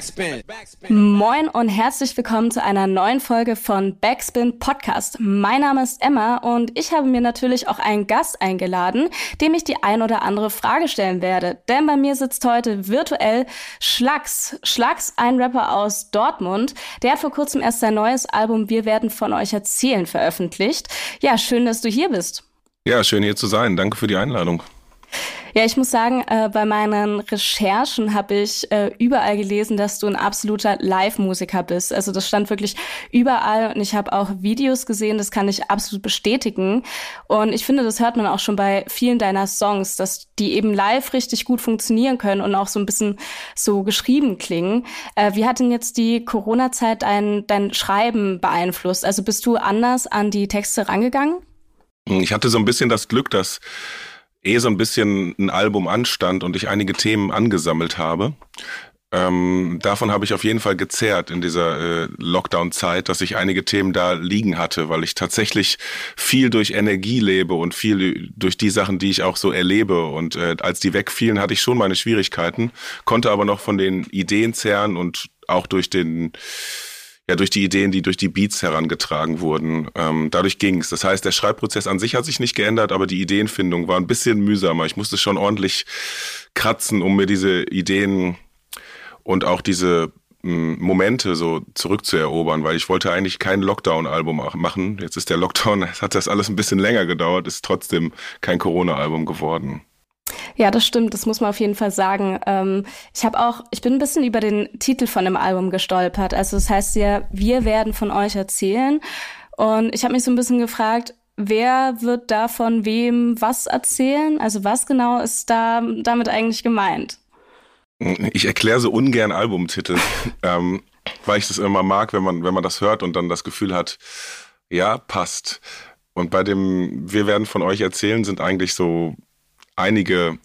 Backspin. Moin und herzlich willkommen zu einer neuen Folge von Backspin Podcast. Mein Name ist Emma und ich habe mir natürlich auch einen Gast eingeladen, dem ich die ein oder andere Frage stellen werde. Denn bei mir sitzt heute virtuell Schlags. Schlags, ein Rapper aus Dortmund. Der hat vor kurzem erst sein neues Album Wir werden von euch erzählen veröffentlicht. Ja, schön, dass du hier bist. Ja, schön hier zu sein. Danke für die Einladung. Ja, ich muss sagen, äh, bei meinen Recherchen habe ich äh, überall gelesen, dass du ein absoluter Live-Musiker bist. Also das stand wirklich überall und ich habe auch Videos gesehen, das kann ich absolut bestätigen. Und ich finde, das hört man auch schon bei vielen deiner Songs, dass die eben live richtig gut funktionieren können und auch so ein bisschen so geschrieben klingen. Äh, wie hat denn jetzt die Corona-Zeit dein, dein Schreiben beeinflusst? Also bist du anders an die Texte rangegangen? Ich hatte so ein bisschen das Glück, dass eh so ein bisschen ein Album anstand und ich einige Themen angesammelt habe. Ähm, davon habe ich auf jeden Fall gezerrt in dieser äh, Lockdown-Zeit, dass ich einige Themen da liegen hatte, weil ich tatsächlich viel durch Energie lebe und viel durch die Sachen, die ich auch so erlebe. Und äh, als die wegfielen, hatte ich schon meine Schwierigkeiten, konnte aber noch von den Ideen zehren und auch durch den ja durch die Ideen, die durch die Beats herangetragen wurden. Ähm, dadurch ging es. Das heißt, der Schreibprozess an sich hat sich nicht geändert, aber die Ideenfindung war ein bisschen mühsamer. Ich musste schon ordentlich kratzen, um mir diese Ideen und auch diese hm, Momente so zurückzuerobern, weil ich wollte eigentlich kein Lockdown-Album machen. Jetzt ist der Lockdown, hat das alles ein bisschen länger gedauert, ist trotzdem kein Corona-Album geworden. Ja, das stimmt, das muss man auf jeden Fall sagen. Ähm, ich habe auch, ich bin ein bisschen über den Titel von dem Album gestolpert. Also das heißt ja, wir werden von euch erzählen. Und ich habe mich so ein bisschen gefragt, wer wird da von wem was erzählen? Also was genau ist da damit eigentlich gemeint? Ich erkläre so ungern Albumtitel, ähm, weil ich das immer mag, wenn man, wenn man das hört und dann das Gefühl hat, ja, passt. Und bei dem Wir werden von euch erzählen sind eigentlich so einige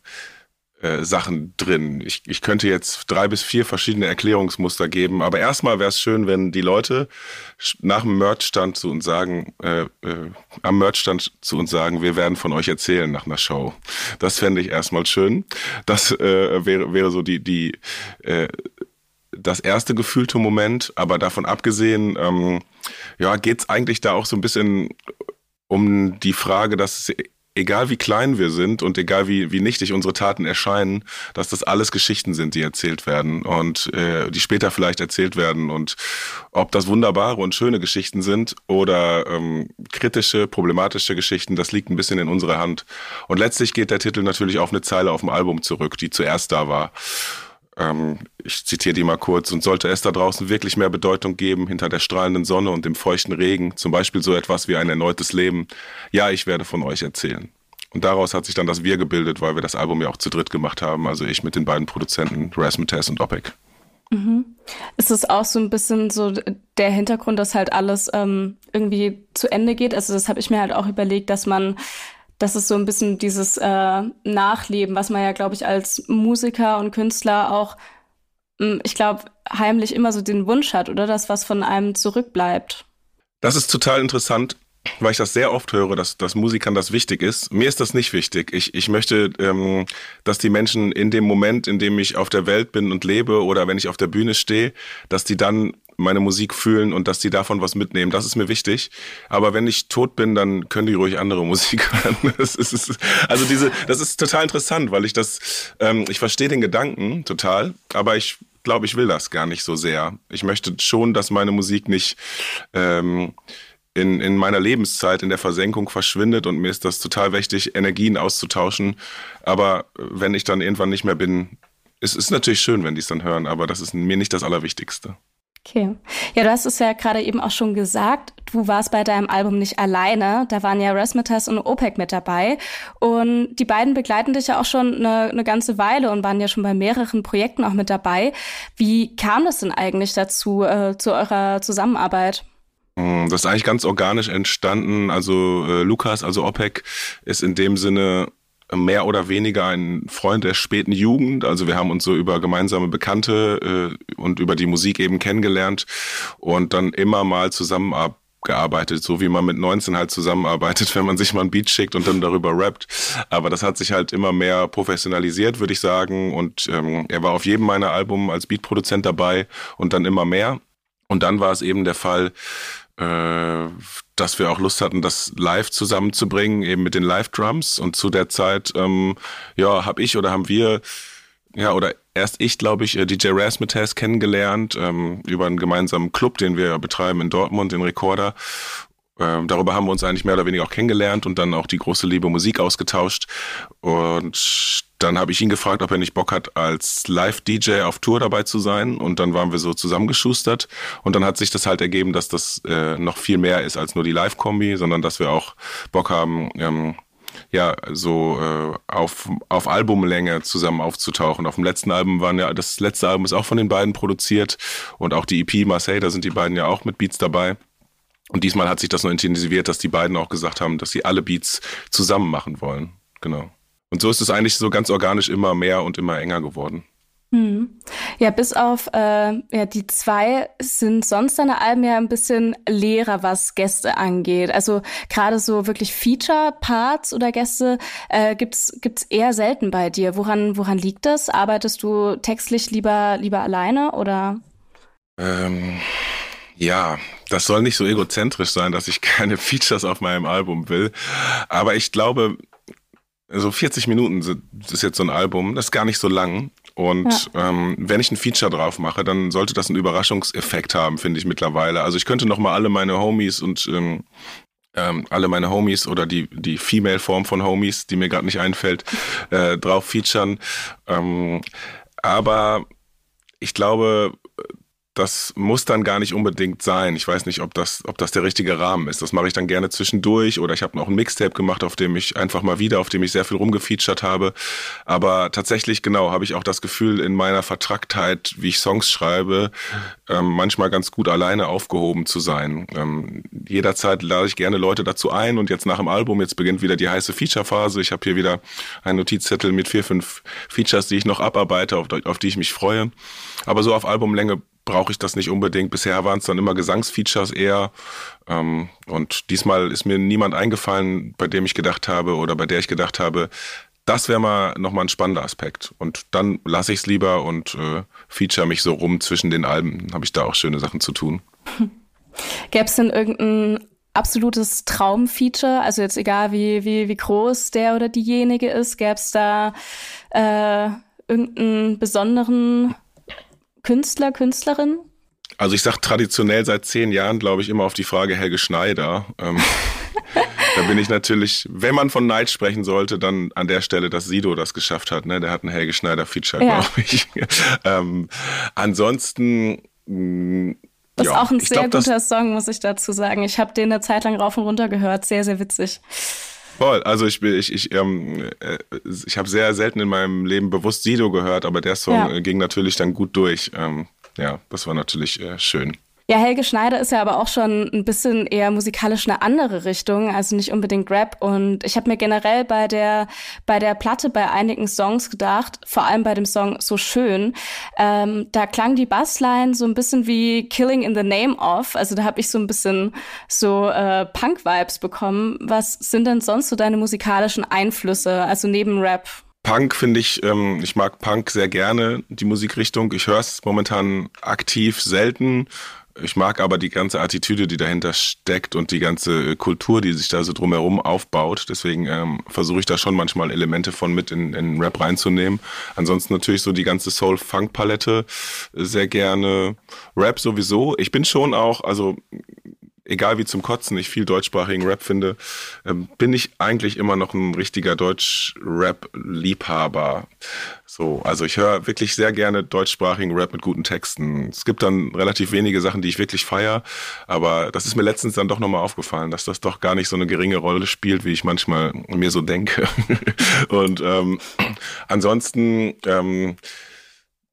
äh, Sachen drin. Ich, ich könnte jetzt drei bis vier verschiedene Erklärungsmuster geben, aber erstmal wäre es schön, wenn die Leute nach dem Merchstand zu uns sagen, äh, äh, am Merchstand zu uns sagen, wir werden von euch erzählen nach einer Show. Das fände ich erstmal schön. Das äh, wäre, wäre so die, die äh, das erste gefühlte Moment, aber davon abgesehen, ähm, ja, geht es eigentlich da auch so ein bisschen um die Frage, dass egal wie klein wir sind und egal wie, wie nichtig unsere Taten erscheinen, dass das alles Geschichten sind, die erzählt werden und äh, die später vielleicht erzählt werden. Und ob das wunderbare und schöne Geschichten sind oder ähm, kritische, problematische Geschichten, das liegt ein bisschen in unserer Hand. Und letztlich geht der Titel natürlich auf eine Zeile auf dem Album zurück, die zuerst da war. Ähm, ich zitiere die mal kurz. Und sollte es da draußen wirklich mehr Bedeutung geben hinter der strahlenden Sonne und dem feuchten Regen, zum Beispiel so etwas wie ein erneutes Leben, ja, ich werde von euch erzählen. Und daraus hat sich dann das Wir gebildet, weil wir das Album ja auch zu dritt gemacht haben. Also ich mit den beiden Produzenten, Rasmussen und OPEC. Mhm. Ist es auch so ein bisschen so der Hintergrund, dass halt alles ähm, irgendwie zu Ende geht? Also das habe ich mir halt auch überlegt, dass man das ist so ein bisschen dieses äh, Nachleben, was man ja, glaube ich, als Musiker und Künstler auch, hm, ich glaube, heimlich immer so den Wunsch hat, oder das, was von einem zurückbleibt. Das ist total interessant, weil ich das sehr oft höre, dass, dass Musikern das wichtig ist. Mir ist das nicht wichtig. Ich, ich möchte, ähm, dass die Menschen in dem Moment, in dem ich auf der Welt bin und lebe oder wenn ich auf der Bühne stehe, dass die dann meine Musik fühlen und dass die davon was mitnehmen. Das ist mir wichtig. Aber wenn ich tot bin, dann können die ruhig andere Musik hören. Das ist, also diese, das ist total interessant, weil ich das, ähm, ich verstehe den Gedanken total, aber ich glaube, ich will das gar nicht so sehr. Ich möchte schon, dass meine Musik nicht ähm, in, in meiner Lebenszeit in der Versenkung verschwindet und mir ist das total wichtig, Energien auszutauschen. Aber wenn ich dann irgendwann nicht mehr bin, es ist natürlich schön, wenn die es dann hören, aber das ist mir nicht das Allerwichtigste. Okay. Ja, du hast es ja gerade eben auch schon gesagt. Du warst bei deinem Album nicht alleine. Da waren ja Rasmitas und OPEC mit dabei. Und die beiden begleiten dich ja auch schon eine, eine ganze Weile und waren ja schon bei mehreren Projekten auch mit dabei. Wie kam das denn eigentlich dazu, äh, zu eurer Zusammenarbeit? Mm, das ist eigentlich ganz organisch entstanden. Also äh, Lukas, also OPEC, ist in dem Sinne mehr oder weniger ein Freund der späten Jugend. Also wir haben uns so über gemeinsame Bekannte äh, und über die Musik eben kennengelernt und dann immer mal zusammen gearbeitet, so wie man mit 19 halt zusammenarbeitet, wenn man sich mal ein Beat schickt und dann darüber rappt. Aber das hat sich halt immer mehr professionalisiert, würde ich sagen. Und ähm, er war auf jedem meiner Alben als Beatproduzent dabei und dann immer mehr. Und dann war es eben der Fall, dass wir auch Lust hatten, das live zusammenzubringen, eben mit den Live-Drums. Und zu der Zeit, ähm, ja, habe ich oder haben wir, ja, oder erst ich, glaube ich, äh, DJ Rasmutas kennengelernt ähm, über einen gemeinsamen Club, den wir betreiben in Dortmund, den Recorder. Ähm, darüber haben wir uns eigentlich mehr oder weniger auch kennengelernt und dann auch die große Liebe Musik ausgetauscht. Und dann habe ich ihn gefragt, ob er nicht Bock hat, als Live-DJ auf Tour dabei zu sein. Und dann waren wir so zusammengeschustert. Und dann hat sich das halt ergeben, dass das äh, noch viel mehr ist als nur die Live-Kombi, sondern dass wir auch Bock haben, ähm, ja, so äh, auf, auf Albumlänge zusammen aufzutauchen. Auf dem letzten Album waren ja, das letzte Album ist auch von den beiden produziert und auch die EP Marseille, da sind die beiden ja auch mit Beats dabei. Und diesmal hat sich das noch intensiviert, dass die beiden auch gesagt haben, dass sie alle Beats zusammen machen wollen. Genau. Und so ist es eigentlich so ganz organisch immer mehr und immer enger geworden. Hm. Ja, bis auf äh, ja, die zwei sind sonst deine Alben ja ein bisschen leerer, was Gäste angeht. Also gerade so wirklich Feature-Parts oder Gäste äh, gibt's gibt's eher selten bei dir. Woran woran liegt das? Arbeitest du textlich lieber lieber alleine oder? Ähm, ja, das soll nicht so egozentrisch sein, dass ich keine Features auf meinem Album will. Aber ich glaube, so 40 Minuten ist jetzt so ein Album, das ist gar nicht so lang. Und ja. ähm, wenn ich ein Feature drauf mache, dann sollte das einen Überraschungseffekt haben, finde ich mittlerweile. Also ich könnte noch mal alle meine Homies und ähm, ähm, alle meine Homies oder die, die Female-Form von Homies, die mir gerade nicht einfällt, äh, drauf featuren. Ähm, aber ich glaube, das muss dann gar nicht unbedingt sein. Ich weiß nicht, ob das, ob das der richtige Rahmen ist. Das mache ich dann gerne zwischendurch oder ich habe noch ein Mixtape gemacht, auf dem ich einfach mal wieder, auf dem ich sehr viel rumgefeatured habe. Aber tatsächlich, genau, habe ich auch das Gefühl, in meiner Vertracktheit, wie ich Songs schreibe, ähm, manchmal ganz gut alleine aufgehoben zu sein. Ähm, jederzeit lade ich gerne Leute dazu ein und jetzt nach dem Album, jetzt beginnt wieder die heiße Feature-Phase. Ich habe hier wieder einen Notizzettel mit vier, fünf Features, die ich noch abarbeite, auf, auf die ich mich freue. Aber so auf Albumlänge brauche ich das nicht unbedingt. Bisher waren es dann immer Gesangsfeatures eher. Ähm, und diesmal ist mir niemand eingefallen, bei dem ich gedacht habe oder bei der ich gedacht habe, das wäre mal nochmal ein spannender Aspekt. Und dann lasse ich es lieber und äh, feature mich so rum zwischen den Alben. Habe ich da auch schöne Sachen zu tun. Gäbe es denn irgendein absolutes Traumfeature? Also jetzt egal, wie, wie, wie groß der oder diejenige ist, gäbe es da äh, irgendeinen besonderen Künstler, Künstlerin? Also ich sage traditionell seit zehn Jahren, glaube ich, immer auf die Frage Helge Schneider. Ähm, da bin ich natürlich, wenn man von Neid sprechen sollte, dann an der Stelle, dass Sido das geschafft hat. Ne? Der hat ein Helge Schneider-Feature, ja. glaube ich. ähm, ansonsten mh, mm, das ist ja, auch ein sehr glaub, guter Song, muss ich dazu sagen. Ich habe den eine Zeit lang rauf und runter gehört. Sehr, sehr witzig. Voll. Also ich ich ich ähm, äh, ich habe sehr selten in meinem Leben bewusst Sido gehört, aber der Song ja. ging natürlich dann gut durch. Ähm, ja, das war natürlich äh, schön. Ja, Helge Schneider ist ja aber auch schon ein bisschen eher musikalisch eine andere Richtung, also nicht unbedingt Rap. Und ich habe mir generell bei der bei der Platte bei einigen Songs gedacht, vor allem bei dem Song So schön, ähm, da klang die Bassline so ein bisschen wie Killing in the Name of. Also da habe ich so ein bisschen so äh, Punk-Vibes bekommen. Was sind denn sonst so deine musikalischen Einflüsse, also neben Rap? Punk finde ich, ähm, ich mag Punk sehr gerne, die Musikrichtung. Ich höre es momentan aktiv selten. Ich mag aber die ganze Attitüde, die dahinter steckt und die ganze Kultur, die sich da so drumherum aufbaut. Deswegen ähm, versuche ich da schon manchmal Elemente von mit in, in Rap reinzunehmen. Ansonsten natürlich so die ganze Soul-Funk-Palette sehr gerne. Rap sowieso. Ich bin schon auch, also egal wie zum Kotzen ich viel deutschsprachigen Rap finde, ähm, bin ich eigentlich immer noch ein richtiger Deutsch-Rap-Liebhaber. So, also ich höre wirklich sehr gerne deutschsprachigen Rap mit guten Texten. Es gibt dann relativ wenige Sachen, die ich wirklich feier, aber das ist mir letztens dann doch nochmal aufgefallen, dass das doch gar nicht so eine geringe Rolle spielt, wie ich manchmal mir so denke. Und ähm, ansonsten ähm,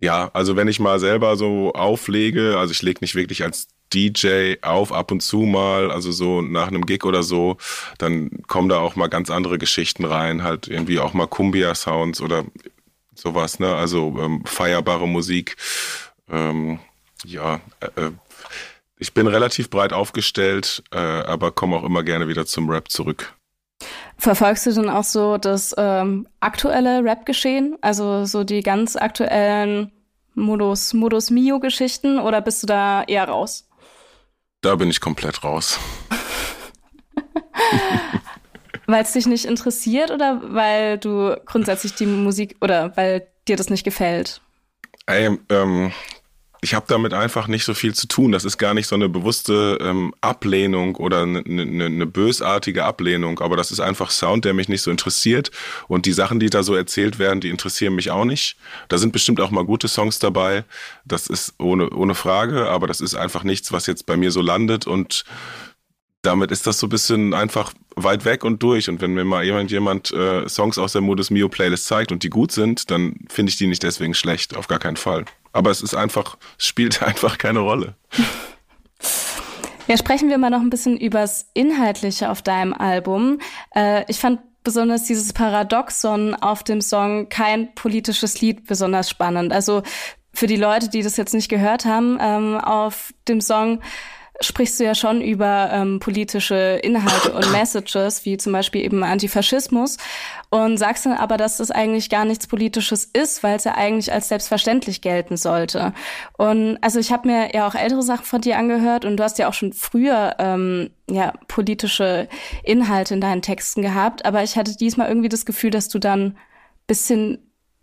ja, also wenn ich mal selber so auflege, also ich lege nicht wirklich als DJ auf, ab und zu mal, also so nach einem Gig oder so, dann kommen da auch mal ganz andere Geschichten rein, halt irgendwie auch mal Kumbia-Sounds oder sowas, ne? Also ähm, feierbare Musik. Ähm, ja, äh, äh ich bin relativ breit aufgestellt, äh, aber komme auch immer gerne wieder zum Rap zurück. Verfolgst du denn auch so das ähm, aktuelle Rap-Geschehen? Also so die ganz aktuellen Modus, Modus Mio-Geschichten oder bist du da eher raus? Da bin ich komplett raus. weil es dich nicht interessiert oder weil du grundsätzlich die Musik oder weil dir das nicht gefällt? Ey, ähm, ich habe damit einfach nicht so viel zu tun. Das ist gar nicht so eine bewusste ähm, Ablehnung oder eine, eine, eine bösartige Ablehnung, aber das ist einfach Sound, der mich nicht so interessiert. Und die Sachen, die da so erzählt werden, die interessieren mich auch nicht. Da sind bestimmt auch mal gute Songs dabei. Das ist ohne, ohne Frage, aber das ist einfach nichts, was jetzt bei mir so landet und damit ist das so ein bisschen einfach weit weg und durch. Und wenn mir mal jemand, jemand äh, Songs aus der Modus Mio Playlist zeigt und die gut sind, dann finde ich die nicht deswegen schlecht, auf gar keinen Fall. Aber es ist einfach, es spielt einfach keine Rolle. Ja, sprechen wir mal noch ein bisschen übers Inhaltliche auf deinem Album. Äh, ich fand besonders dieses Paradoxon auf dem Song kein politisches Lied besonders spannend. Also für die Leute, die das jetzt nicht gehört haben, ähm, auf dem Song sprichst du ja schon über ähm, politische Inhalte und Messages, wie zum Beispiel eben Antifaschismus, und sagst dann aber, dass das eigentlich gar nichts Politisches ist, weil es ja eigentlich als selbstverständlich gelten sollte. Und also ich habe mir ja auch ältere Sachen von dir angehört und du hast ja auch schon früher ähm, ja politische Inhalte in deinen Texten gehabt, aber ich hatte diesmal irgendwie das Gefühl, dass du dann bisschen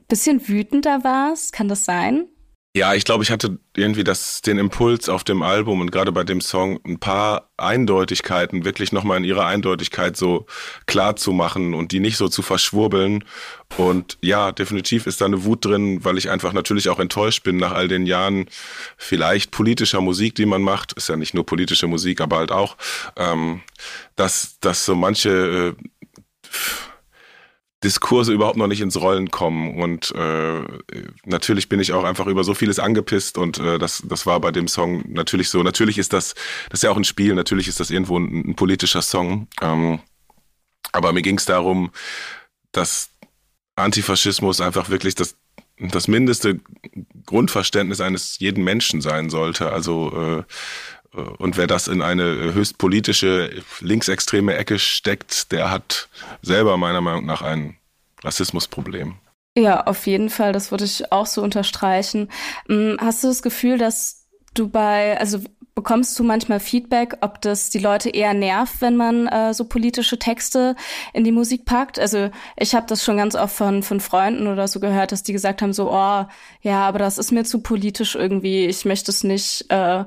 bisschen wütender warst. Kann das sein? Ja, ich glaube, ich hatte irgendwie das, den Impuls auf dem Album und gerade bei dem Song ein paar Eindeutigkeiten wirklich nochmal in ihrer Eindeutigkeit so klar zu machen und die nicht so zu verschwurbeln. Und ja, definitiv ist da eine Wut drin, weil ich einfach natürlich auch enttäuscht bin nach all den Jahren vielleicht politischer Musik, die man macht. Ist ja nicht nur politische Musik, aber halt auch, ähm, dass, dass so manche äh, Diskurse überhaupt noch nicht ins Rollen kommen. Und äh, natürlich bin ich auch einfach über so vieles angepisst und äh, das, das war bei dem Song natürlich so. Natürlich ist das, das ist ja auch ein Spiel, natürlich ist das irgendwo ein, ein politischer Song. Ähm, aber mir ging es darum, dass Antifaschismus einfach wirklich das, das mindeste Grundverständnis eines jeden Menschen sein sollte. Also äh, und wer das in eine höchst politische, linksextreme Ecke steckt, der hat selber meiner Meinung nach ein Rassismusproblem. Ja, auf jeden Fall. Das würde ich auch so unterstreichen. Hm, hast du das Gefühl, dass du bei, also bekommst du manchmal Feedback, ob das die Leute eher nervt, wenn man äh, so politische Texte in die Musik packt? Also ich habe das schon ganz oft von, von Freunden oder so gehört, dass die gesagt haben, so, oh, ja, aber das ist mir zu politisch irgendwie, ich möchte es nicht äh,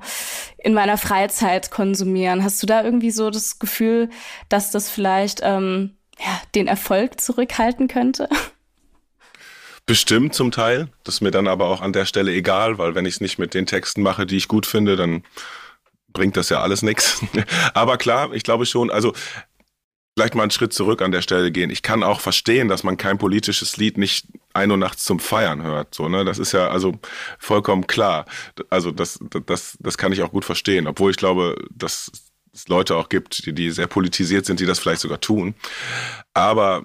in meiner Freizeit konsumieren. Hast du da irgendwie so das Gefühl, dass das vielleicht ähm, ja, den Erfolg zurückhalten könnte? Bestimmt zum Teil. Das ist mir dann aber auch an der Stelle egal, weil wenn ich es nicht mit den Texten mache, die ich gut finde, dann bringt das ja alles nichts. Aber klar, ich glaube schon, also vielleicht mal einen Schritt zurück an der Stelle gehen. Ich kann auch verstehen, dass man kein politisches Lied nicht ein Uhr nachts zum Feiern hört. So, ne? Das ist ja also vollkommen klar. Also das, das, das kann ich auch gut verstehen, obwohl ich glaube, dass es Leute auch gibt, die, die sehr politisiert sind, die das vielleicht sogar tun. Aber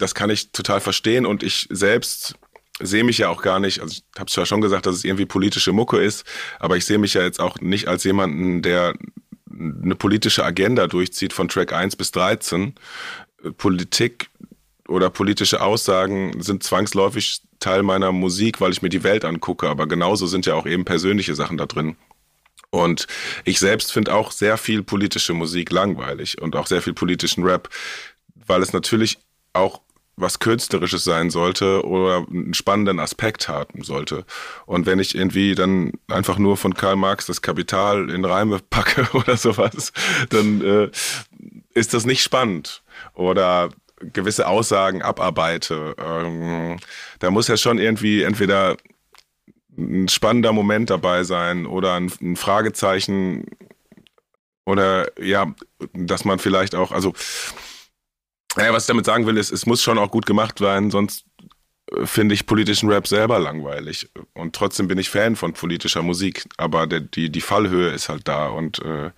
das kann ich total verstehen und ich selbst sehe mich ja auch gar nicht, also ich habe zwar schon gesagt, dass es irgendwie politische Mucke ist, aber ich sehe mich ja jetzt auch nicht als jemanden, der eine politische Agenda durchzieht von Track 1 bis 13. Politik oder politische Aussagen sind zwangsläufig Teil meiner Musik, weil ich mir die Welt angucke, aber genauso sind ja auch eben persönliche Sachen da drin. Und ich selbst finde auch sehr viel politische Musik langweilig und auch sehr viel politischen Rap, weil es natürlich auch was Künstlerisches sein sollte oder einen spannenden Aspekt haben sollte. Und wenn ich irgendwie dann einfach nur von Karl Marx das Kapital in Reime packe oder sowas, dann äh, ist das nicht spannend. Oder gewisse Aussagen abarbeite. Ähm, da muss ja schon irgendwie entweder ein spannender Moment dabei sein oder ein, ein Fragezeichen oder ja, dass man vielleicht auch, also naja, was ich damit sagen will, ist, es muss schon auch gut gemacht sein, sonst äh, finde ich politischen Rap selber langweilig. Und trotzdem bin ich Fan von politischer Musik. Aber der, die, die Fallhöhe ist halt da und äh,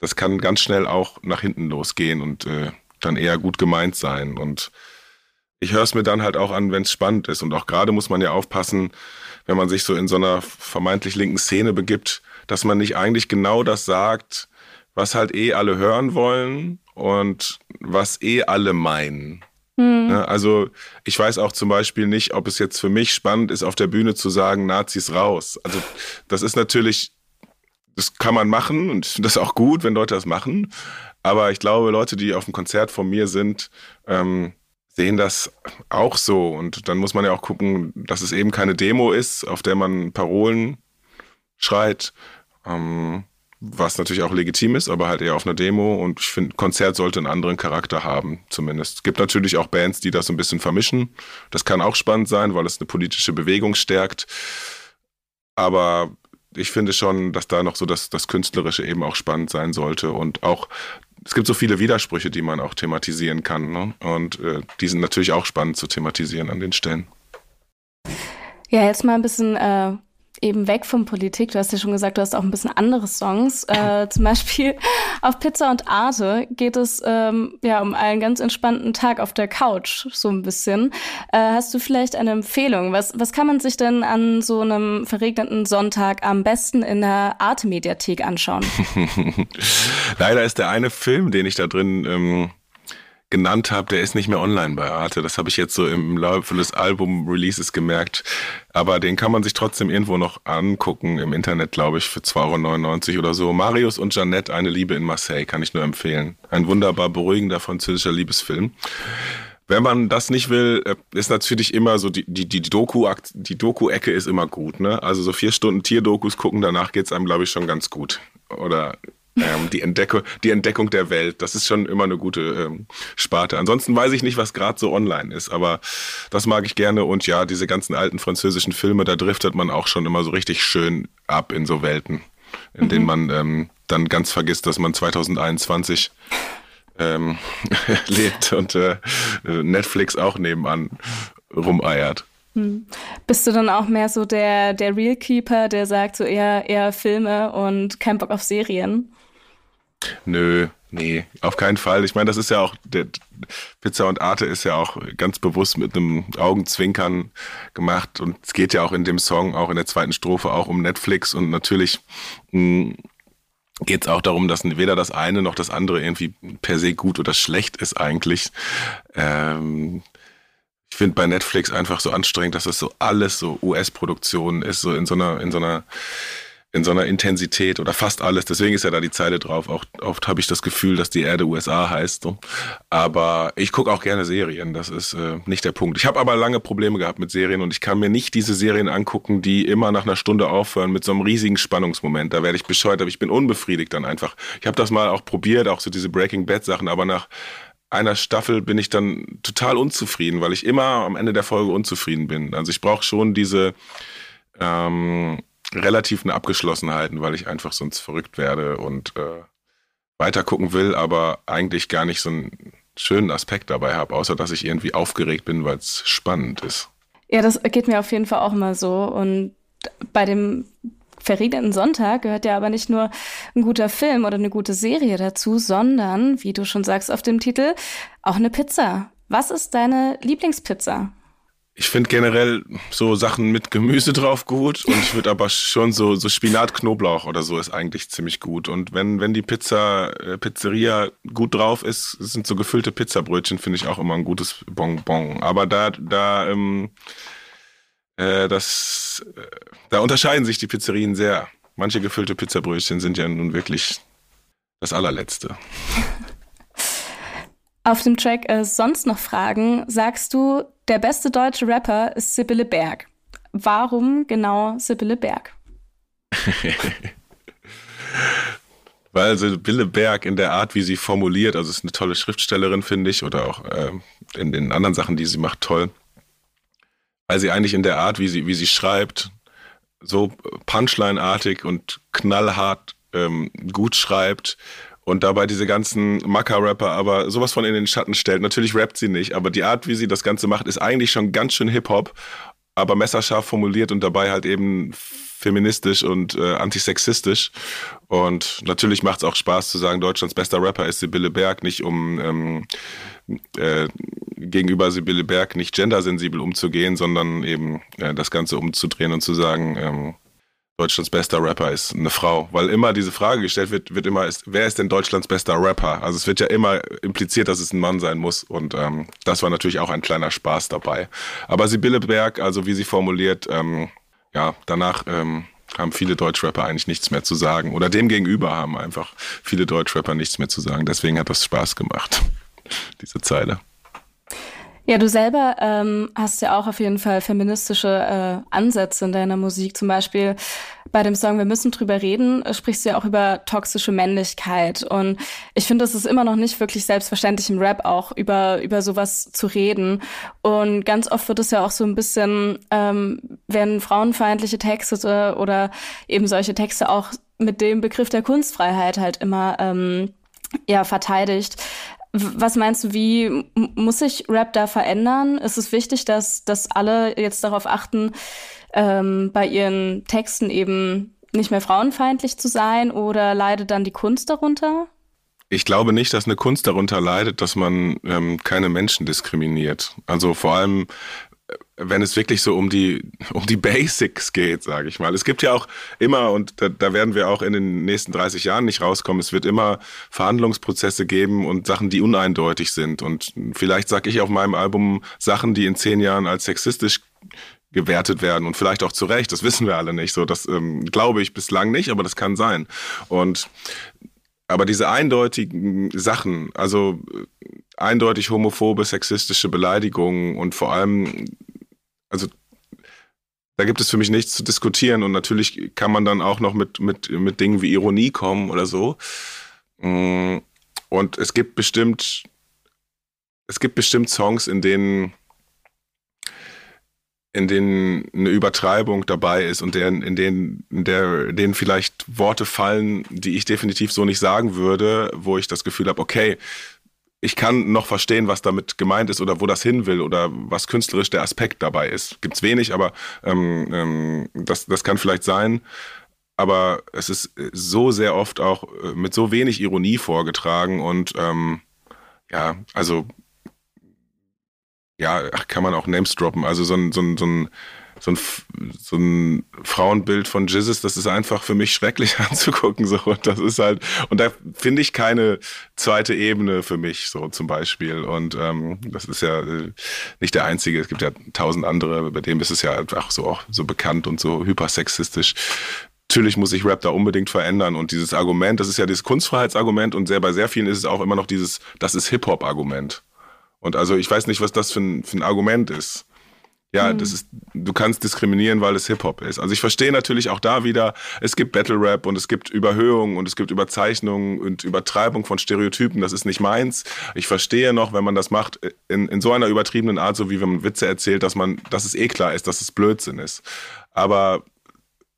das kann ganz schnell auch nach hinten losgehen und äh, dann eher gut gemeint sein. Und ich höre es mir dann halt auch an, wenn es spannend ist. Und auch gerade muss man ja aufpassen, wenn man sich so in so einer vermeintlich linken Szene begibt, dass man nicht eigentlich genau das sagt, was halt eh alle hören wollen und was eh alle meinen. Mhm. Also ich weiß auch zum Beispiel nicht, ob es jetzt für mich spannend ist, auf der Bühne zu sagen, Nazis raus. Also das ist natürlich, das kann man machen und ich finde das auch gut, wenn Leute das machen. Aber ich glaube, Leute, die auf dem Konzert von mir sind, ähm, sehen das auch so. Und dann muss man ja auch gucken, dass es eben keine Demo ist, auf der man Parolen schreit. Ähm, was natürlich auch legitim ist, aber halt eher auf einer Demo. Und ich finde, Konzert sollte einen anderen Charakter haben, zumindest. Es gibt natürlich auch Bands, die das ein bisschen vermischen. Das kann auch spannend sein, weil es eine politische Bewegung stärkt. Aber ich finde schon, dass da noch so das, das Künstlerische eben auch spannend sein sollte und auch es gibt so viele Widersprüche, die man auch thematisieren kann. Ne? Und äh, die sind natürlich auch spannend zu thematisieren an den Stellen. Ja, jetzt mal ein bisschen äh, eben weg von Politik. Du hast ja schon gesagt, du hast auch ein bisschen andere Songs. Äh, zum Beispiel auf Pizza und Arte geht es ähm, ja um einen ganz entspannten Tag auf der Couch, so ein bisschen. Äh, hast du vielleicht eine Empfehlung? Was, was kann man sich denn an so einem verregneten Sonntag am besten in der Arte-Mediathek anschauen? Leider ist der eine Film, den ich da drin ähm genannt habe, der ist nicht mehr online bei Arte. Das habe ich jetzt so im Laufe des Album-Releases gemerkt. Aber den kann man sich trotzdem irgendwo noch angucken im Internet, glaube ich, für 2,99 Euro oder so. Marius und Jeannette, eine Liebe in Marseille, kann ich nur empfehlen. Ein wunderbar beruhigender französischer Liebesfilm. Wenn man das nicht will, äh, ist natürlich immer so, die, die, die Doku, die Doku-Ecke ist immer gut, ne? Also so vier Stunden Tierdokus gucken, danach geht es einem, glaube ich, schon ganz gut. Oder ähm, die, Entdeckung, die Entdeckung der Welt, das ist schon immer eine gute ähm, Sparte. Ansonsten weiß ich nicht, was gerade so online ist, aber das mag ich gerne. Und ja, diese ganzen alten französischen Filme, da driftet man auch schon immer so richtig schön ab in so Welten, in mhm. denen man ähm, dann ganz vergisst, dass man 2021 ähm, lebt und äh, Netflix auch nebenan rumeiert. Hm. Bist du dann auch mehr so der, der Real Keeper, der sagt so eher, eher Filme und kein Bock auf Serien? Nö, nee, auf keinen Fall. Ich meine, das ist ja auch, der Pizza und Arte ist ja auch ganz bewusst mit einem Augenzwinkern gemacht und es geht ja auch in dem Song, auch in der zweiten Strophe, auch um Netflix und natürlich hm, geht es auch darum, dass weder das eine noch das andere irgendwie per se gut oder schlecht ist eigentlich. Ähm, ich finde bei Netflix einfach so anstrengend, dass es so alles so US-Produktion ist, so in so einer, in so einer in so einer Intensität oder fast alles. Deswegen ist ja da die Zeile drauf. Auch oft habe ich das Gefühl, dass die Erde USA heißt. So. Aber ich gucke auch gerne Serien. Das ist äh, nicht der Punkt. Ich habe aber lange Probleme gehabt mit Serien und ich kann mir nicht diese Serien angucken, die immer nach einer Stunde aufhören mit so einem riesigen Spannungsmoment. Da werde ich bescheuert, aber ich bin unbefriedigt dann einfach. Ich habe das mal auch probiert, auch so diese Breaking Bad Sachen, aber nach einer Staffel bin ich dann total unzufrieden, weil ich immer am Ende der Folge unzufrieden bin. Also ich brauche schon diese ähm, relativen Abgeschlossenheiten, weil ich einfach sonst verrückt werde und äh, weiter gucken will, aber eigentlich gar nicht so einen schönen Aspekt dabei habe, außer dass ich irgendwie aufgeregt bin, weil es spannend ist. Ja, das geht mir auf jeden Fall auch immer so. Und bei dem verregneten Sonntag gehört ja aber nicht nur ein guter Film oder eine gute Serie dazu, sondern, wie du schon sagst auf dem Titel, auch eine Pizza. Was ist deine Lieblingspizza? Ich finde generell so Sachen mit Gemüse drauf gut und ich würde aber schon so, so Spinat, Knoblauch oder so ist eigentlich ziemlich gut. Und wenn, wenn die Pizza, äh, Pizzeria gut drauf ist, sind so gefüllte Pizzabrötchen, finde ich auch immer ein gutes Bonbon. Aber da, da, ähm, äh, das, äh, da unterscheiden sich die Pizzerien sehr. Manche gefüllte Pizzabrötchen sind ja nun wirklich das allerletzte. Auf dem Track äh, Sonst noch Fragen sagst du, der beste deutsche Rapper ist Sibylle Berg. Warum genau Sibylle Berg? Weil Sibylle Berg in der Art, wie sie formuliert, also ist eine tolle Schriftstellerin, finde ich, oder auch äh, in den anderen Sachen, die sie macht, toll. Weil sie eigentlich in der Art, wie sie, wie sie schreibt, so Punchline-artig und knallhart ähm, gut schreibt und dabei diese ganzen Macker-Rapper aber sowas von in den Schatten stellt. Natürlich rappt sie nicht, aber die Art, wie sie das Ganze macht, ist eigentlich schon ganz schön Hip-Hop, aber messerscharf formuliert und dabei halt eben feministisch und äh, antisexistisch. Und natürlich macht es auch Spaß zu sagen, Deutschlands bester Rapper ist Sibylle Berg, nicht um ähm, äh, gegenüber Sibylle Berg nicht gendersensibel umzugehen, sondern eben äh, das Ganze umzudrehen und zu sagen, ähm, Deutschlands bester Rapper ist eine Frau, weil immer diese Frage gestellt wird, wird immer, ist, wer ist denn Deutschlands bester Rapper? Also es wird ja immer impliziert, dass es ein Mann sein muss und ähm, das war natürlich auch ein kleiner Spaß dabei. Aber Sibylle Berg, also wie sie formuliert, ähm, ja, danach ähm, haben viele Deutschrapper eigentlich nichts mehr zu sagen oder demgegenüber haben einfach viele Deutschrapper nichts mehr zu sagen. Deswegen hat das Spaß gemacht, diese Zeile. Ja, du selber ähm, hast ja auch auf jeden Fall feministische äh, Ansätze in deiner Musik. Zum Beispiel bei dem Song Wir müssen drüber reden, äh, sprichst du ja auch über toxische Männlichkeit. Und ich finde, es ist immer noch nicht wirklich selbstverständlich im Rap auch über, über sowas zu reden. Und ganz oft wird es ja auch so ein bisschen, ähm, werden frauenfeindliche Texte oder eben solche Texte auch mit dem Begriff der Kunstfreiheit halt immer ähm, ja, verteidigt. Was meinst du, wie muss sich Rap da verändern? Ist es wichtig, dass, dass alle jetzt darauf achten, ähm, bei ihren Texten eben nicht mehr frauenfeindlich zu sein oder leidet dann die Kunst darunter? Ich glaube nicht, dass eine Kunst darunter leidet, dass man ähm, keine Menschen diskriminiert. Also vor allem, wenn es wirklich so um die, um die Basics geht, sage ich mal. Es gibt ja auch immer, und da, da werden wir auch in den nächsten 30 Jahren nicht rauskommen, es wird immer Verhandlungsprozesse geben und Sachen, die uneindeutig sind. Und vielleicht sage ich auf meinem Album Sachen, die in zehn Jahren als sexistisch gewertet werden und vielleicht auch zu Recht, das wissen wir alle nicht. So, das ähm, glaube ich bislang nicht, aber das kann sein. Und aber diese eindeutigen Sachen, also eindeutig homophobe, sexistische Beleidigungen und vor allem, also da gibt es für mich nichts zu diskutieren und natürlich kann man dann auch noch mit, mit, mit Dingen wie Ironie kommen oder so. Mm, und es gibt bestimmt, es gibt bestimmt Songs, in denen in denen eine Übertreibung dabei ist und deren, in denen, in der, denen vielleicht Worte fallen, die ich definitiv so nicht sagen würde, wo ich das Gefühl habe, okay, ich kann noch verstehen, was damit gemeint ist oder wo das hin will oder was künstlerisch der Aspekt dabei ist. Gibt's wenig, aber ähm, ähm, das, das kann vielleicht sein. Aber es ist so sehr oft auch äh, mit so wenig Ironie vorgetragen und ähm, ja, also ja, kann man auch Names droppen. Also so ein, so ein, so ein so ein, so ein Frauenbild von Jesus, das ist einfach für mich schrecklich anzugucken. So. Und das ist halt, und da finde ich keine zweite Ebene für mich, so zum Beispiel. Und ähm, das ist ja äh, nicht der einzige. Es gibt ja tausend andere, bei dem ist es ja einfach so auch so bekannt und so hypersexistisch. Natürlich muss sich Rap da unbedingt verändern und dieses Argument, das ist ja dieses Kunstfreiheitsargument und sehr bei sehr vielen ist es auch immer noch dieses, das ist Hip-Hop-Argument. Und also ich weiß nicht, was das für ein, für ein Argument ist. Ja, hm. das ist, du kannst diskriminieren, weil es Hip-Hop ist. Also ich verstehe natürlich auch da wieder, es gibt Battle Rap und es gibt Überhöhung und es gibt Überzeichnung und Übertreibung von Stereotypen. Das ist nicht meins. Ich verstehe noch, wenn man das macht, in, in so einer übertriebenen Art, so wie wenn man Witze erzählt, dass man, dass es eh klar ist, dass es Blödsinn ist. Aber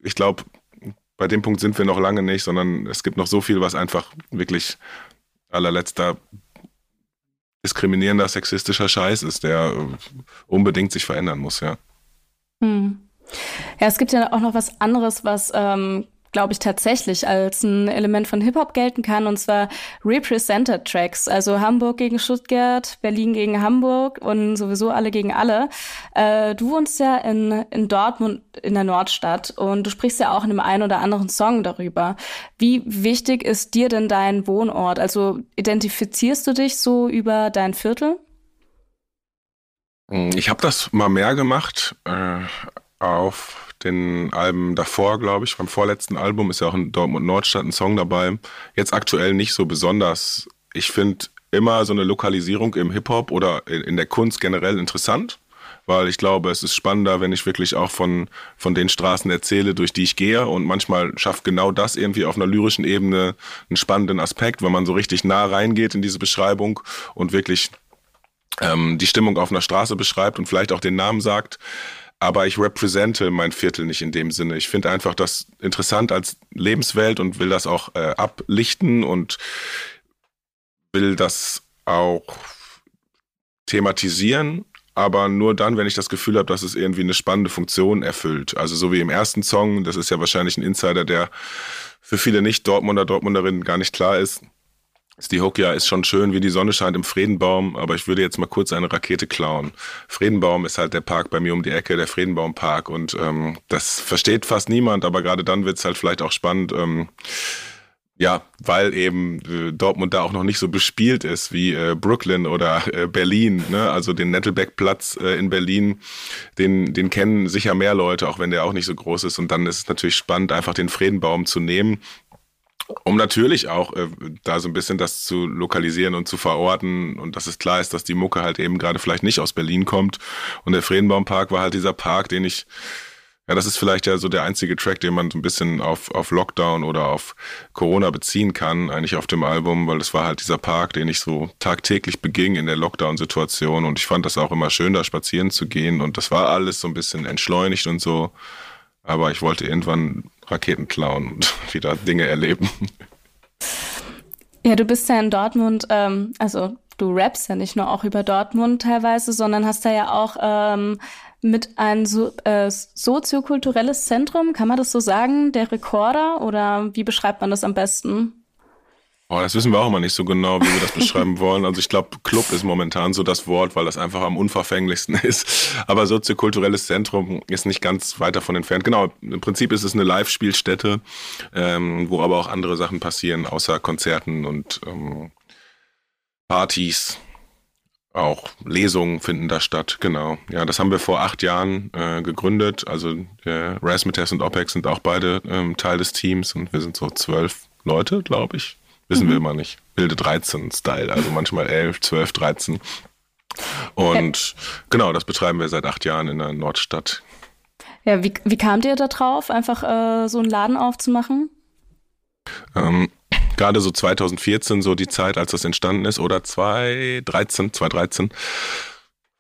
ich glaube, bei dem Punkt sind wir noch lange nicht, sondern es gibt noch so viel, was einfach wirklich allerletzter diskriminierender, sexistischer Scheiß ist, der unbedingt sich verändern muss, ja. Hm. Ja, es gibt ja auch noch was anderes, was ähm, glaube ich, tatsächlich als ein Element von Hip-Hop gelten kann, und zwar Represented Tracks. Also Hamburg gegen Stuttgart, Berlin gegen Hamburg und sowieso alle gegen alle. Äh, du wohnst ja in, in Dortmund in der Nordstadt und du sprichst ja auch in dem einen oder anderen Song darüber. Wie wichtig ist dir denn dein Wohnort? Also identifizierst du dich so über dein Viertel? Ich habe das mal mehr gemacht äh, auf den Alben davor, glaube ich. Beim vorletzten Album ist ja auch in Dortmund Nordstadt ein Song dabei. Jetzt aktuell nicht so besonders. Ich finde immer so eine Lokalisierung im Hip-Hop oder in der Kunst generell interessant, weil ich glaube, es ist spannender, wenn ich wirklich auch von, von den Straßen erzähle, durch die ich gehe. Und manchmal schafft genau das irgendwie auf einer lyrischen Ebene einen spannenden Aspekt, wenn man so richtig nah reingeht in diese Beschreibung und wirklich ähm, die Stimmung auf einer Straße beschreibt und vielleicht auch den Namen sagt aber ich repräsente mein Viertel nicht in dem Sinne. Ich finde einfach das interessant als Lebenswelt und will das auch äh, ablichten und will das auch thematisieren, aber nur dann, wenn ich das Gefühl habe, dass es irgendwie eine spannende Funktion erfüllt. Also so wie im ersten Song, das ist ja wahrscheinlich ein Insider, der für viele nicht Dortmunder, Dortmunderinnen gar nicht klar ist. Ja ist schon schön, wie die Sonne scheint im Friedenbaum, aber ich würde jetzt mal kurz eine Rakete klauen. Friedenbaum ist halt der Park bei mir um die Ecke, der Friedenbaumpark und ähm, das versteht fast niemand, aber gerade dann wird's halt vielleicht auch spannend. Ähm, ja, weil eben äh, Dortmund da auch noch nicht so bespielt ist wie äh, Brooklyn oder äh, Berlin. Ne? Also den Nettelbeck-Platz äh, in Berlin, den, den kennen sicher mehr Leute, auch wenn der auch nicht so groß ist. Und dann ist es natürlich spannend, einfach den Friedenbaum zu nehmen um natürlich auch äh, da so ein bisschen das zu lokalisieren und zu verorten und dass es klar ist, dass die Mucke halt eben gerade vielleicht nicht aus Berlin kommt. Und der Friedenbaumpark war halt dieser Park, den ich, ja, das ist vielleicht ja so der einzige Track, den man so ein bisschen auf, auf Lockdown oder auf Corona beziehen kann, eigentlich auf dem Album, weil das war halt dieser Park, den ich so tagtäglich beging in der Lockdown-Situation und ich fand das auch immer schön, da spazieren zu gehen und das war alles so ein bisschen entschleunigt und so. Aber ich wollte irgendwann Raketen klauen und wieder Dinge erleben. Ja, du bist ja in Dortmund, ähm, also du rappst ja nicht nur auch über Dortmund teilweise, sondern hast da ja auch ähm, mit ein so, äh, soziokulturelles Zentrum, kann man das so sagen, der Rekorder oder wie beschreibt man das am besten? Oh, das wissen wir auch immer nicht so genau, wie wir das beschreiben wollen. Also ich glaube, Club ist momentan so das Wort, weil das einfach am unverfänglichsten ist. Aber soziokulturelles Zentrum ist nicht ganz weit davon entfernt. Genau, im Prinzip ist es eine Live-Spielstätte, ähm, wo aber auch andere Sachen passieren, außer Konzerten und ähm, Partys. Auch Lesungen finden da statt, genau. Ja, das haben wir vor acht Jahren äh, gegründet. Also äh, Rasmites und OPEX sind auch beide ähm, Teil des Teams und wir sind so zwölf Leute, glaube ich. Wissen mhm. wir immer nicht. Bilde 13 Style, also manchmal 11, 12, 13. Und ja. genau, das betreiben wir seit acht Jahren in der Nordstadt. Ja, wie, wie kamt ihr da drauf, einfach äh, so einen Laden aufzumachen? Ähm, Gerade so 2014, so die Zeit, als das entstanden ist, oder 2013, 2013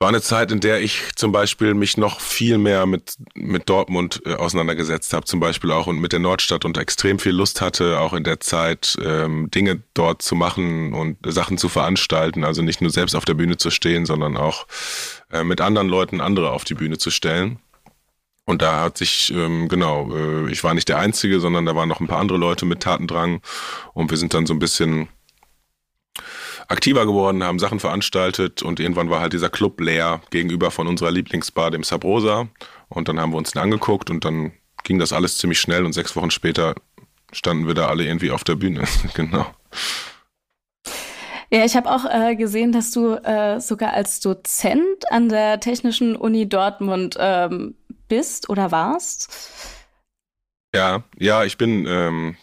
war eine Zeit, in der ich zum Beispiel mich noch viel mehr mit, mit Dortmund äh, auseinandergesetzt habe, zum Beispiel auch und mit der Nordstadt und extrem viel Lust hatte, auch in der Zeit ähm, Dinge dort zu machen und Sachen zu veranstalten. Also nicht nur selbst auf der Bühne zu stehen, sondern auch äh, mit anderen Leuten andere auf die Bühne zu stellen. Und da hat sich, ähm, genau, äh, ich war nicht der Einzige, sondern da waren noch ein paar andere Leute mit Tatendrang. Und wir sind dann so ein bisschen aktiver geworden, haben Sachen veranstaltet und irgendwann war halt dieser Club leer gegenüber von unserer Lieblingsbar, dem Sabrosa. Und dann haben wir uns den angeguckt und dann ging das alles ziemlich schnell und sechs Wochen später standen wir da alle irgendwie auf der Bühne. genau. Ja, ich habe auch äh, gesehen, dass du äh, sogar als Dozent an der Technischen Uni Dortmund ähm, bist oder warst. Ja, ja, ich bin ähm,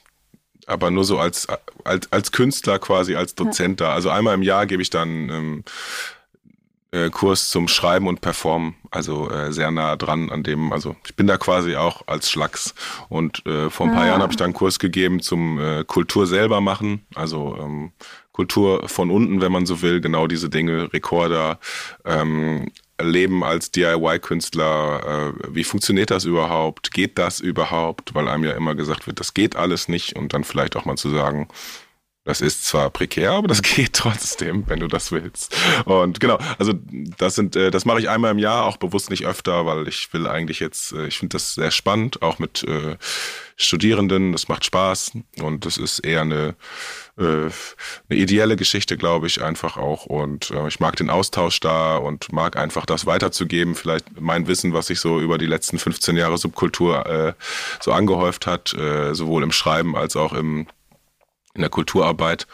aber nur so als, als, als Künstler quasi, als Dozent da. Also einmal im Jahr gebe ich dann ähm, äh, Kurs zum Schreiben und Performen, also äh, sehr nah dran an dem, also ich bin da quasi auch als Schlacks und äh, vor ein paar ah. Jahren habe ich dann einen Kurs gegeben zum äh, Kultur selber machen, also ähm, Kultur von unten, wenn man so will, genau diese Dinge, Rekorder, ähm, Leben als DIY-Künstler, äh, wie funktioniert das überhaupt? Geht das überhaupt? Weil einem ja immer gesagt wird, das geht alles nicht und dann vielleicht auch mal zu sagen, das ist zwar prekär, aber das geht trotzdem, wenn du das willst. Und genau, also das sind, äh, das mache ich einmal im Jahr, auch bewusst nicht öfter, weil ich will eigentlich jetzt, äh, ich finde das sehr spannend, auch mit äh, Studierenden, das macht Spaß und das ist eher eine, äh, eine ideelle Geschichte, glaube ich, einfach auch. Und äh, ich mag den Austausch da und mag einfach das weiterzugeben, vielleicht mein Wissen, was sich so über die letzten 15 Jahre Subkultur so angehäuft hat, sowohl im Schreiben als auch im in der Kulturarbeit.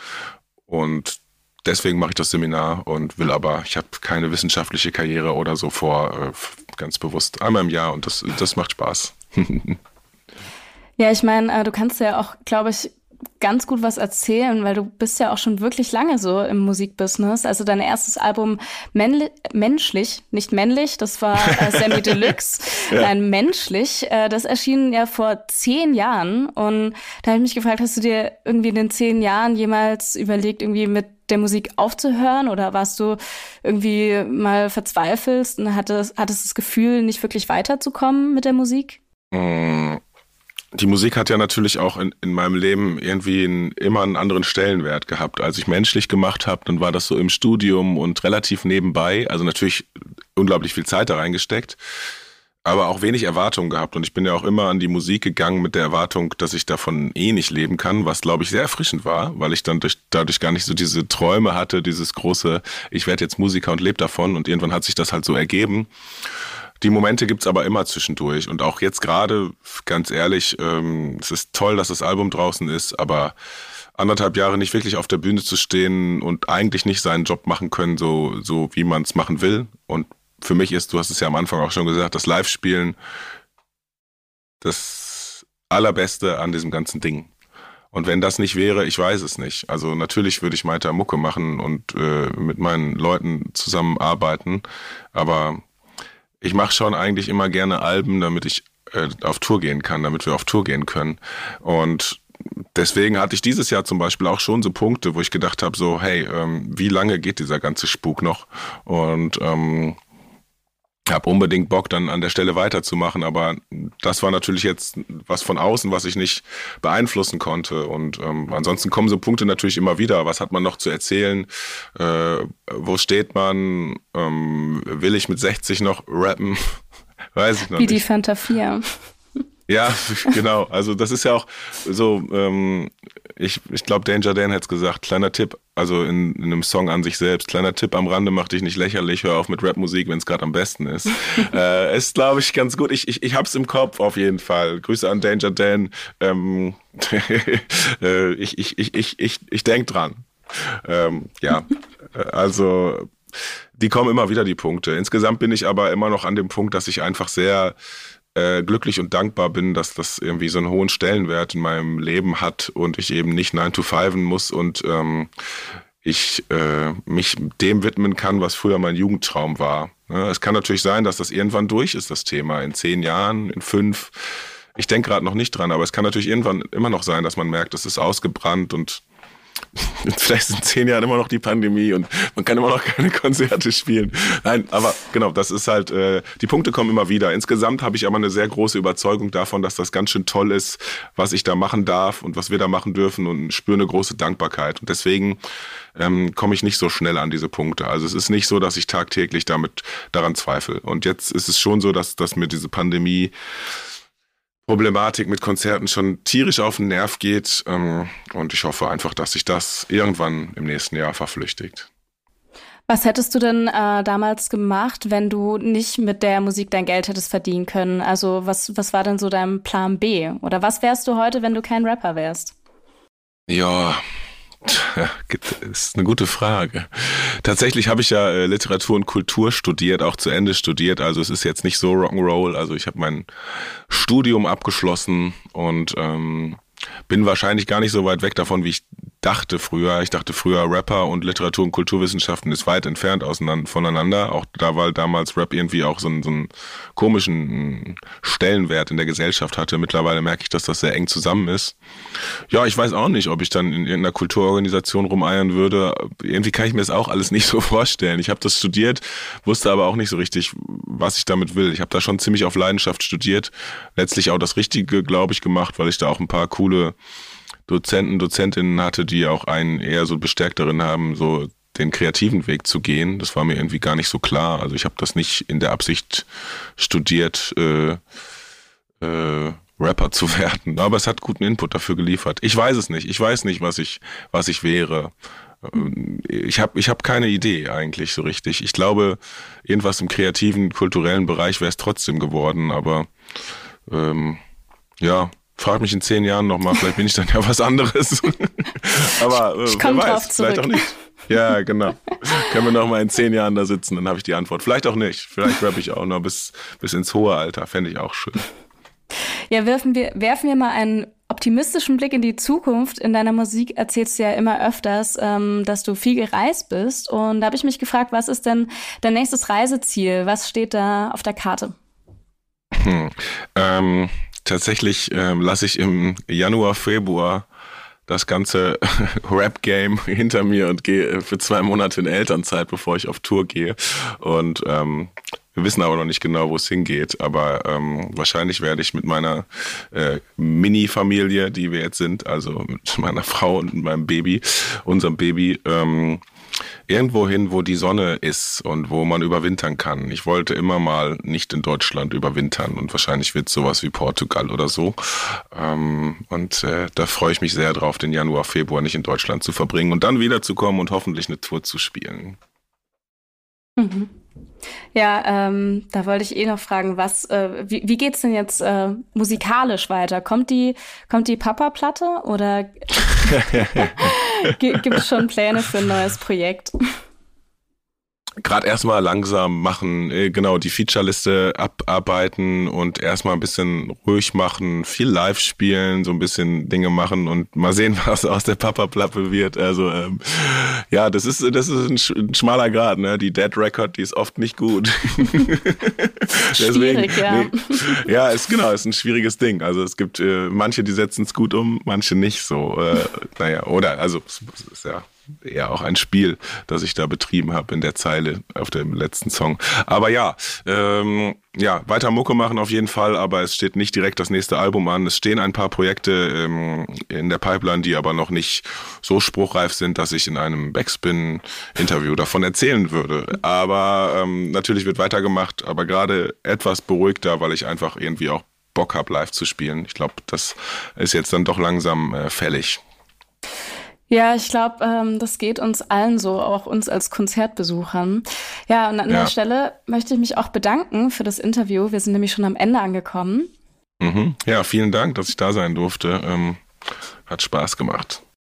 Und deswegen mache ich das Seminar und will aber, ich habe keine wissenschaftliche Karriere oder so vor, äh, ganz bewusst einmal im Jahr und das, das macht Spaß. ja, ich meine, äh, du kannst ja auch, glaube ich, ganz gut was erzählen, weil du bist ja auch schon wirklich lange so im Musikbusiness. Also dein erstes Album Menschlich, nicht männlich, das war äh, Sammy Deluxe. ja. Nein, Menschlich, äh, das erschien ja vor zehn Jahren. Und da habe ich mich gefragt, hast du dir irgendwie in den zehn Jahren jemals überlegt, irgendwie mit der Musik aufzuhören oder warst du irgendwie mal verzweifelt und hattest, hattest das Gefühl, nicht wirklich weiterzukommen mit der Musik? Mm die Musik hat ja natürlich auch in, in meinem Leben irgendwie einen, immer einen anderen Stellenwert gehabt. Als ich menschlich gemacht habe, dann war das so im Studium und relativ nebenbei. Also natürlich unglaublich viel Zeit da reingesteckt. aber auch wenig Erwartungen gehabt. Und ich bin ja auch immer an die Musik gegangen mit der Erwartung, dass ich davon eh nicht leben kann, was glaube ich sehr erfrischend war, weil ich dann durch, dadurch gar nicht so diese Träume hatte, dieses große, ich werde jetzt Musiker und lebe davon. Und irgendwann hat sich das halt so ergeben. Die Momente gibt's aber immer zwischendurch. Und auch jetzt gerade, ganz ehrlich, ähm, es ist toll, dass das Album draußen ist, aber anderthalb Jahre nicht wirklich auf der Bühne zu stehen und eigentlich nicht seinen Job machen können, so, so wie man es machen will. Und für mich ist, du hast es ja am Anfang auch schon gesagt, das Live-Spielen das Allerbeste an diesem ganzen Ding. Und wenn das nicht wäre, ich weiß es nicht. Also natürlich würde ich weiter Mucke machen und äh, mit meinen Leuten zusammenarbeiten, aber ich mache schon eigentlich immer gerne Alben, damit ich äh, auf Tour gehen kann, damit wir auf Tour gehen können. Und deswegen hatte ich dieses Jahr zum Beispiel auch schon so Punkte, wo ich gedacht habe, so, hey, ähm, wie lange geht dieser ganze Spuk noch? Und ähm, habe unbedingt Bock, dann an der Stelle weiterzumachen, aber das war natürlich jetzt was von außen, was ich nicht beeinflussen konnte. Und ähm, ansonsten kommen so Punkte natürlich immer wieder. Was hat man noch zu erzählen? Äh, wo steht man? Ähm, will ich mit 60 noch rappen? Weiß ich noch Wie nicht. die Fanta 4. Ja, genau. Also das ist ja auch so, ähm, ich, ich glaube, Danger Dan hat es gesagt, kleiner Tipp, also in, in einem Song an sich selbst, kleiner Tipp am Rande, mach dich nicht lächerlich, hör auf mit Rapmusik, wenn es gerade am besten ist. äh, ist, glaube ich, ganz gut. Ich, ich, ich hab's im Kopf auf jeden Fall. Grüße an Danger Dan. Ähm, äh, ich, ich, ich, ich, ich, ich denk dran. Ähm, ja, also die kommen immer wieder die Punkte. Insgesamt bin ich aber immer noch an dem Punkt, dass ich einfach sehr äh, glücklich und dankbar bin, dass das irgendwie so einen hohen Stellenwert in meinem Leben hat und ich eben nicht 9 to 5 muss und ähm, ich äh, mich dem widmen kann, was früher mein Jugendtraum war. Ja, es kann natürlich sein, dass das irgendwann durch ist, das Thema, in zehn Jahren, in fünf. Ich denke gerade noch nicht dran, aber es kann natürlich irgendwann immer noch sein, dass man merkt, es ist ausgebrannt und vielleicht sind zehn Jahren immer noch die Pandemie und man kann immer noch keine Konzerte spielen. Nein, aber genau, das ist halt, äh, die Punkte kommen immer wieder. Insgesamt habe ich aber eine sehr große Überzeugung davon, dass das ganz schön toll ist, was ich da machen darf und was wir da machen dürfen und spüre eine große Dankbarkeit. Und deswegen ähm, komme ich nicht so schnell an diese Punkte. Also es ist nicht so, dass ich tagtäglich damit daran zweifle. Und jetzt ist es schon so, dass, dass mir diese Pandemie Problematik mit Konzerten schon tierisch auf den Nerv geht. Ähm, und ich hoffe einfach, dass sich das irgendwann im nächsten Jahr verflüchtigt. Was hättest du denn äh, damals gemacht, wenn du nicht mit der Musik dein Geld hättest verdienen können? Also was, was war denn so dein Plan B? Oder was wärst du heute, wenn du kein Rapper wärst? Ja, ist eine gute Frage. Tatsächlich habe ich ja äh, Literatur und Kultur studiert, auch zu Ende studiert. Also es ist jetzt nicht so Rock'n'Roll. Also ich habe mein Studium abgeschlossen und ähm, bin wahrscheinlich gar nicht so weit weg davon, wie ich dachte früher. Ich dachte früher, Rapper und Literatur- und Kulturwissenschaften ist weit entfernt voneinander. Auch da, weil damals Rap irgendwie auch so einen, so einen komischen Stellenwert in der Gesellschaft hatte. Mittlerweile merke ich, dass das sehr eng zusammen ist. Ja, ich weiß auch nicht, ob ich dann in irgendeiner Kulturorganisation rumeiern würde. Irgendwie kann ich mir das auch alles nicht so vorstellen. Ich habe das studiert, wusste aber auch nicht so richtig, was ich damit will. Ich habe da schon ziemlich auf Leidenschaft studiert. Letztlich auch das Richtige, glaube ich, gemacht, weil ich da auch ein paar coole Dozenten, Dozentinnen hatte, die auch einen eher so bestärkt darin haben, so den kreativen Weg zu gehen. Das war mir irgendwie gar nicht so klar. Also ich habe das nicht in der Absicht studiert, äh, äh, Rapper zu werden. Aber es hat guten Input dafür geliefert. Ich weiß es nicht. Ich weiß nicht, was ich, was ich wäre. Ich habe ich hab keine Idee eigentlich so richtig. Ich glaube, irgendwas im kreativen, kulturellen Bereich wäre es trotzdem geworden, aber ähm, ja, frag mich in zehn Jahren nochmal, vielleicht bin ich dann ja was anderes. Aber äh, ich komme drauf zurück. Vielleicht auch nicht. Ja, genau. Können wir nochmal in zehn Jahren da sitzen, dann habe ich die Antwort. Vielleicht auch nicht. Vielleicht rappe ich auch noch bis, bis ins hohe Alter. Fände ich auch schön. Ja, werfen wir, werfen wir mal einen optimistischen Blick in die Zukunft. In deiner Musik erzählst du ja immer öfters, ähm, dass du viel gereist bist. Und da habe ich mich gefragt, was ist denn dein nächstes Reiseziel? Was steht da auf der Karte? Hm. Ähm, tatsächlich ähm, lasse ich im Januar, Februar das ganze Rap-Game hinter mir und gehe für zwei Monate in Elternzeit, bevor ich auf Tour gehe. Und ähm, wir wissen aber noch nicht genau, wo es hingeht. Aber ähm, wahrscheinlich werde ich mit meiner äh, Mini-Familie, die wir jetzt sind, also mit meiner Frau und meinem Baby, unserem Baby, ähm, irgendwo hin, wo die Sonne ist und wo man überwintern kann. Ich wollte immer mal nicht in Deutschland überwintern und wahrscheinlich wird sowas wie Portugal oder so. Ähm, und äh, da freue ich mich sehr drauf, den Januar, Februar nicht in Deutschland zu verbringen und dann wiederzukommen und hoffentlich eine Tour zu spielen. Mhm. Ja, ähm, da wollte ich eh noch fragen, was, äh, wie, wie geht's denn jetzt äh, musikalisch weiter? Kommt die, kommt die Papa-Platte oder gibt es schon Pläne für ein neues Projekt? Gerade erstmal langsam machen, äh, genau, die Featureliste abarbeiten und erstmal ein bisschen ruhig machen, viel live spielen, so ein bisschen Dinge machen und mal sehen, was aus der Papa-Plappe wird. Also ähm, ja, das ist, das ist ein, sch ein, schmaler Grad, ne? Die Dead Record, die ist oft nicht gut. Deswegen, Schwierig, ja. Nee, ja, ist genau, ist ein schwieriges Ding. Also es gibt äh, manche, die setzen es gut um, manche nicht so. Äh, naja, oder also es ist ja eher auch ein Spiel, das ich da betrieben habe in der Zeile auf dem letzten Song. Aber ja, ähm, ja, weiter Mucke machen auf jeden Fall, aber es steht nicht direkt das nächste Album an. Es stehen ein paar Projekte ähm, in der Pipeline, die aber noch nicht so spruchreif sind, dass ich in einem Backspin-Interview davon erzählen würde. Aber ähm, natürlich wird weitergemacht, aber gerade etwas beruhigter, weil ich einfach irgendwie auch Bock habe, live zu spielen. Ich glaube, das ist jetzt dann doch langsam äh, fällig. Ja, ich glaube, ähm, das geht uns allen so, auch uns als Konzertbesuchern. Ja, und an ja. der Stelle möchte ich mich auch bedanken für das Interview. Wir sind nämlich schon am Ende angekommen. Mhm. Ja, vielen Dank, dass ich da sein durfte. Ähm, hat Spaß gemacht.